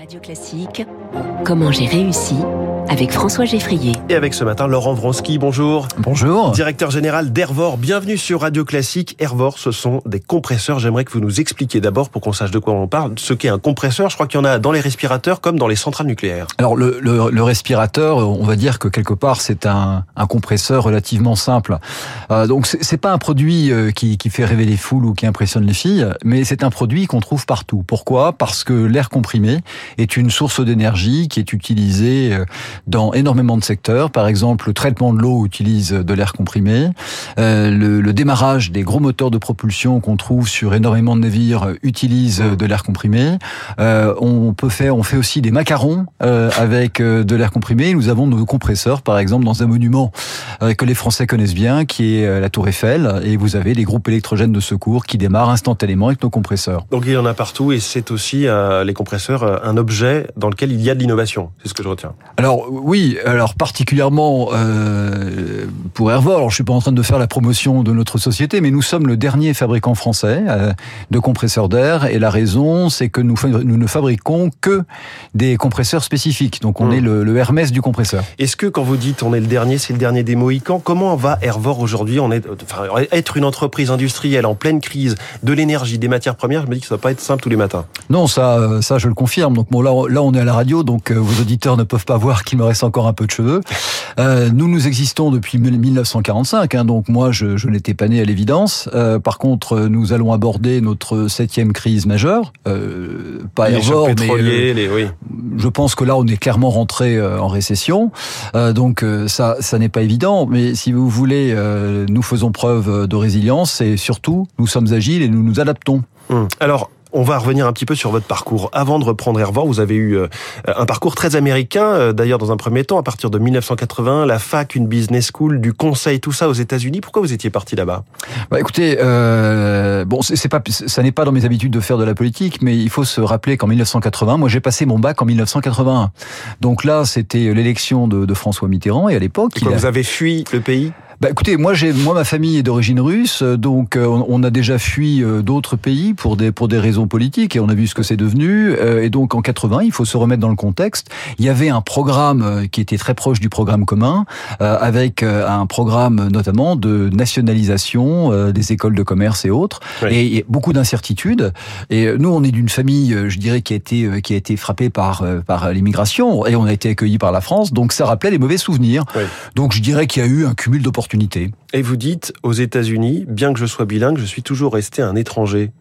Radio Classique, comment j'ai réussi avec François Geffrier. Et avec ce matin, Laurent Vronsky, bonjour. Bonjour. Directeur général d'Hervor, bienvenue sur Radio Classique. Hervor, ce sont des compresseurs. J'aimerais que vous nous expliquiez d'abord, pour qu'on sache de quoi on parle, ce qu'est un compresseur. Je crois qu'il y en a dans les respirateurs comme dans les centrales nucléaires. Alors le, le, le respirateur, on va dire que quelque part c'est un, un, compresseur relativement simple. Euh, donc c'est pas un produit euh, qui, qui fait rêver les foules ou qui impressionne les filles, mais c'est un produit qu'on trouve partout. Pourquoi? Parce que l'air comprimé est une source d'énergie qui est utilisée euh, dans énormément de secteurs. Par exemple, le traitement de l'eau utilise de l'air comprimé. Euh, le, le, démarrage des gros moteurs de propulsion qu'on trouve sur énormément de navires utilise de l'air comprimé. Euh, on peut faire, on fait aussi des macarons euh, avec de l'air comprimé. Nous avons nos compresseurs, par exemple, dans un monument que les Français connaissent bien, qui est la Tour Eiffel, et vous avez les groupes électrogènes de secours qui démarrent instantanément avec nos compresseurs. Donc il y en a partout, et c'est aussi les compresseurs un objet dans lequel il y a de l'innovation. C'est ce que je retiens. Alors oui, alors particulièrement euh, pour Hervor. Alors, je suis pas en train de faire la promotion de notre société, mais nous sommes le dernier fabricant français euh, de compresseurs d'air, et la raison, c'est que nous, nous ne fabriquons que des compresseurs spécifiques. Donc on mmh. est le, le, Hermès du compresseur. Est-ce que quand vous dites on est le dernier, c'est le dernier des Mohicans, comment va Hervor aujourd'hui? On est, enfin, être une entreprise industrielle en pleine crise de l'énergie, des matières premières, je me dis que ça va pas être simple tous les matins. Non, ça, ça je le confirme. Donc bon, là, là on est à la radio, donc euh, vos auditeurs ne peuvent pas voir qu'il me reste encore un peu de cheveux. Euh, nous, nous existons depuis 1945, hein, donc moi, je, je n'étais pas né à l'évidence. Euh, par contre, nous allons aborder notre septième crise majeure. Euh, pas mais euh, les, oui. je pense que là, on est clairement rentré en récession. Donc ça, ça n'est pas évident. Mais si vous voulez, nous faisons preuve de résilience et surtout, nous sommes agiles et nous nous adaptons. Hum. Alors, on va revenir un petit peu sur votre parcours. Avant de reprendre Hervor, vous avez eu euh, un parcours très américain, euh, d'ailleurs dans un premier temps, à partir de 1980, la fac, une business school, du conseil, tout ça aux États-Unis. Pourquoi vous étiez parti là-bas? Bah, Écoutez, euh, bon, c'est pas, ça n'est pas dans mes habitudes de faire de la politique, mais il faut se rappeler qu'en 1980, moi j'ai passé mon bac en 1981. Donc là, c'était l'élection de, de, François Mitterrand, et à l'époque, vous a... avez fui le pays bah écoutez, moi j'ai moi ma famille est d'origine russe, donc euh, on a déjà fui euh, d'autres pays pour des pour des raisons politiques et on a vu ce que c'est devenu euh, et donc en 80, il faut se remettre dans le contexte, il y avait un programme qui était très proche du programme commun avec un programme notamment de nationalisation des écoles de commerce et autres oui. et, et, beaucoup d'incertitudes et nous on est d'une famille je dirais qui a été qui a été frappée par par l'immigration et on a été accueillis par la France, donc ça rappelait des mauvais souvenirs. Oui. Donc je dirais qu'il y a eu un cumul d'opportunités et vous dites, aux États-Unis, bien que je sois bilingue, je suis toujours resté un étranger.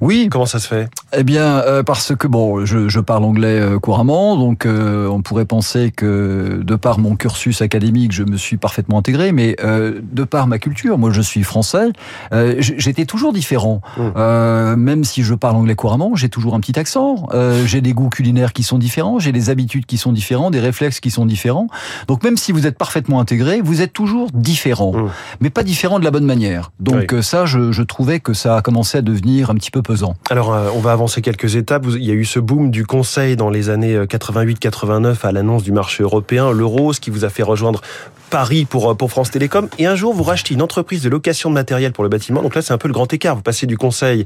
Oui. Comment ça se fait? Eh bien, euh, parce que bon, je, je parle anglais euh, couramment, donc euh, on pourrait penser que de par mon cursus académique, je me suis parfaitement intégré, mais euh, de par ma culture, moi je suis français, euh, j'étais toujours différent. Mmh. même si je parle anglais couramment, j'ai toujours un petit accent. j'ai des goûts culinaires qui sont différents, j'ai des habitudes qui sont différents, des réflexes qui sont différents. Donc même si vous êtes parfaitement intégré, vous êtes toujours différent, mmh. mais pas différent de la bonne manière. Donc oui. ça, je, je trouvais que ça a commencé à devenir un petit peu pesant. Alors, euh, on va avancer quelques étapes. Il y a eu ce boom du Conseil dans les années 88-89 à l'annonce du marché européen, l'euro, ce qui vous a fait rejoindre Paris pour, pour France Télécom. Et un jour, vous rachetez une entreprise de location de matériel pour le bâtiment. Donc là, c'est un peu le grand écart. Vous passez du Conseil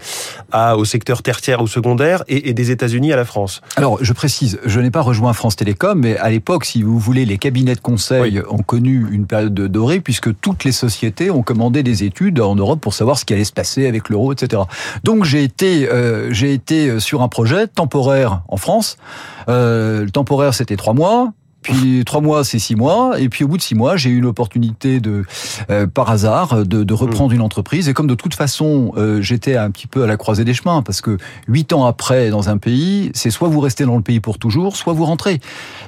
à, au secteur tertiaire ou secondaire et, et des États-Unis à la France. Alors, je précise, je n'ai pas rejoint France Télécom, mais à l'époque, si vous voulez, les cabinets de conseil oui. ont connu une période dorée puisque toutes les sociétés ont commandé des études en Europe pour savoir ce qui allait se passer avec l'euro, etc. Donc, j'ai été, euh, j'ai été sur un projet temporaire en France. Euh, le temporaire, c'était trois mois. Puis trois mois, c'est six mois. Et puis au bout de six mois, j'ai eu l'opportunité de, euh, par hasard, de, reprendre une entreprise. Et comme de toute façon, euh, j'étais un petit peu à la croisée des chemins, parce que huit ans après, dans un pays, c'est soit vous restez dans le pays pour toujours, soit vous rentrez.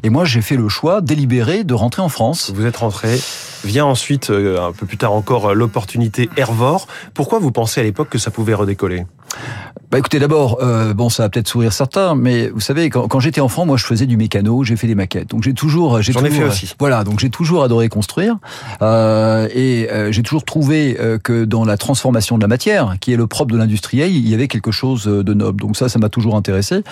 Et moi, j'ai fait le choix délibéré de rentrer en France. Vous êtes rentré. Vient ensuite, euh, un peu plus tard encore, l'opportunité Hervor. Pourquoi vous pensez à l'époque que ça pouvait redécoller? Bah écoutez, d'abord, euh, bon, ça va peut-être sourire certains, mais vous savez, quand, quand j'étais enfant, moi, je faisais du mécano, j'ai fait des maquettes, donc j'ai toujours, j'en ai fait aussi. Voilà, donc j'ai toujours adoré construire, euh, et euh, j'ai toujours trouvé euh, que dans la transformation de la matière, qui est le propre de l'industriel, il y avait quelque chose de noble. Donc ça, ça m'a toujours intéressé.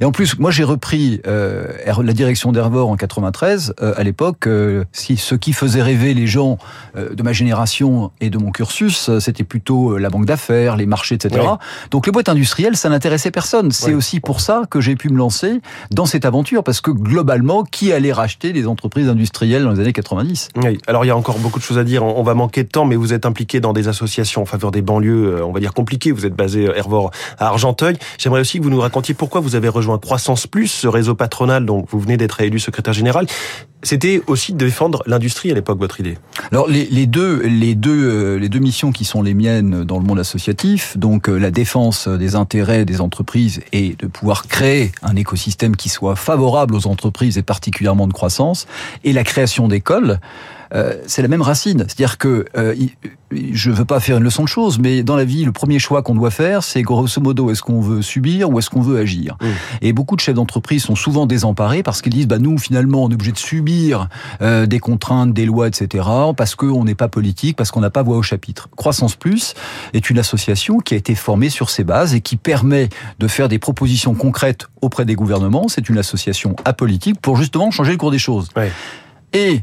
Et en plus, moi, j'ai repris euh, la direction d'Hervor en 93. Euh, à l'époque, si ce qui faisait rêver les gens de ma génération et de mon cursus, c'était plutôt la banque d'affaires, les marchés, etc. Oui. Donc les boîtes industrielles industriels, ça n'intéressait personne. C'est aussi pour ça que j'ai pu me lancer dans cette aventure, parce que globalement, qui allait racheter les entreprises industrielles dans les années 90 Oui, alors il y a encore beaucoup de choses à dire, on va manquer de temps, mais vous êtes impliqué dans des associations en faveur des banlieues, on va dire compliquées, vous êtes basé, Hervor, à Argenteuil. J'aimerais aussi que vous nous racontiez pourquoi vous avez rejoint Croissance Plus, ce réseau patronal dont vous venez d'être élu secrétaire général. C'était aussi de défendre l'industrie à l'époque, votre idée. Alors les, deux, les deux, euh, les deux missions qui sont les miennes dans le monde associatif, donc euh, la défense des intérêts des entreprises et de pouvoir créer un écosystème qui soit favorable aux entreprises et particulièrement de croissance, et la création d'écoles. Euh, c'est la même racine. C'est-à-dire que euh, je ne veux pas faire une leçon de choses, mais dans la vie, le premier choix qu'on doit faire, c'est grosso modo, est-ce qu'on veut subir ou est-ce qu'on veut agir? Mmh. Et beaucoup de chefs d'entreprise sont souvent désemparés parce qu'ils disent, bah nous, finalement, on est obligé de subir euh, des contraintes, des lois, etc., parce qu'on n'est pas politique, parce qu'on n'a pas voix au chapitre. Croissance Plus est une association qui a été formée sur ces bases et qui permet de faire des propositions concrètes auprès des gouvernements. C'est une association apolitique pour justement changer le cours des choses. Et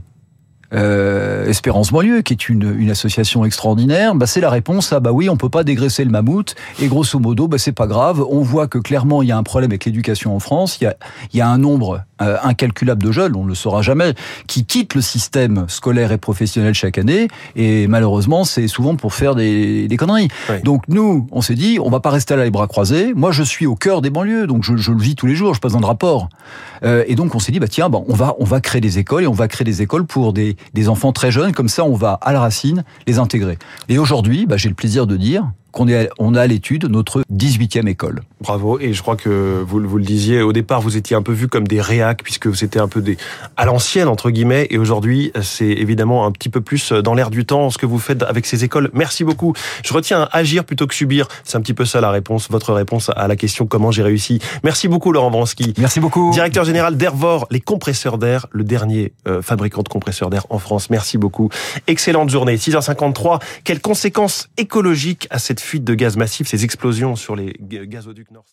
euh, Espérance Banlieue, qui est une, une association extraordinaire, bah, c'est la réponse à bah oui, on peut pas dégraisser le mammouth et grosso modo, bah c'est pas grave. On voit que clairement il y a un problème avec l'éducation en France. Il y a, il y a un nombre euh, incalculable de jeunes, on ne le saura jamais, qui quittent le système scolaire et professionnel chaque année et malheureusement c'est souvent pour faire des, des conneries. Donc nous, on s'est dit, on va pas rester là les bras croisés. Moi, je suis au cœur des banlieues, donc je, je le vis tous les jours. Je passe dans le rapport. Euh, et donc on s'est dit, bah tiens, bah, on va on va créer des écoles et on va créer des écoles pour des des enfants très jeunes, comme ça on va à la racine les intégrer. Et aujourd'hui, bah, j'ai le plaisir de dire qu'on est, on a à l'étude notre 18e école. Bravo, et je crois que vous, vous le disiez, au départ vous étiez un peu vu comme des réacs, puisque c'était un peu des à l'ancienne, entre guillemets, et aujourd'hui c'est évidemment un petit peu plus dans l'air du temps ce que vous faites avec ces écoles. Merci beaucoup. Je retiens agir plutôt que subir, c'est un petit peu ça la réponse, votre réponse à la question comment j'ai réussi. Merci beaucoup Laurent Bransky. Merci beaucoup. Directeur général d'Airvor, les compresseurs d'air, le dernier euh, fabricant de compresseurs d'air en France. Merci beaucoup. Excellente journée. 6h53, quelles conséquences écologiques à cette fuite de gaz massif, ces explosions sur les gazoducs Nord.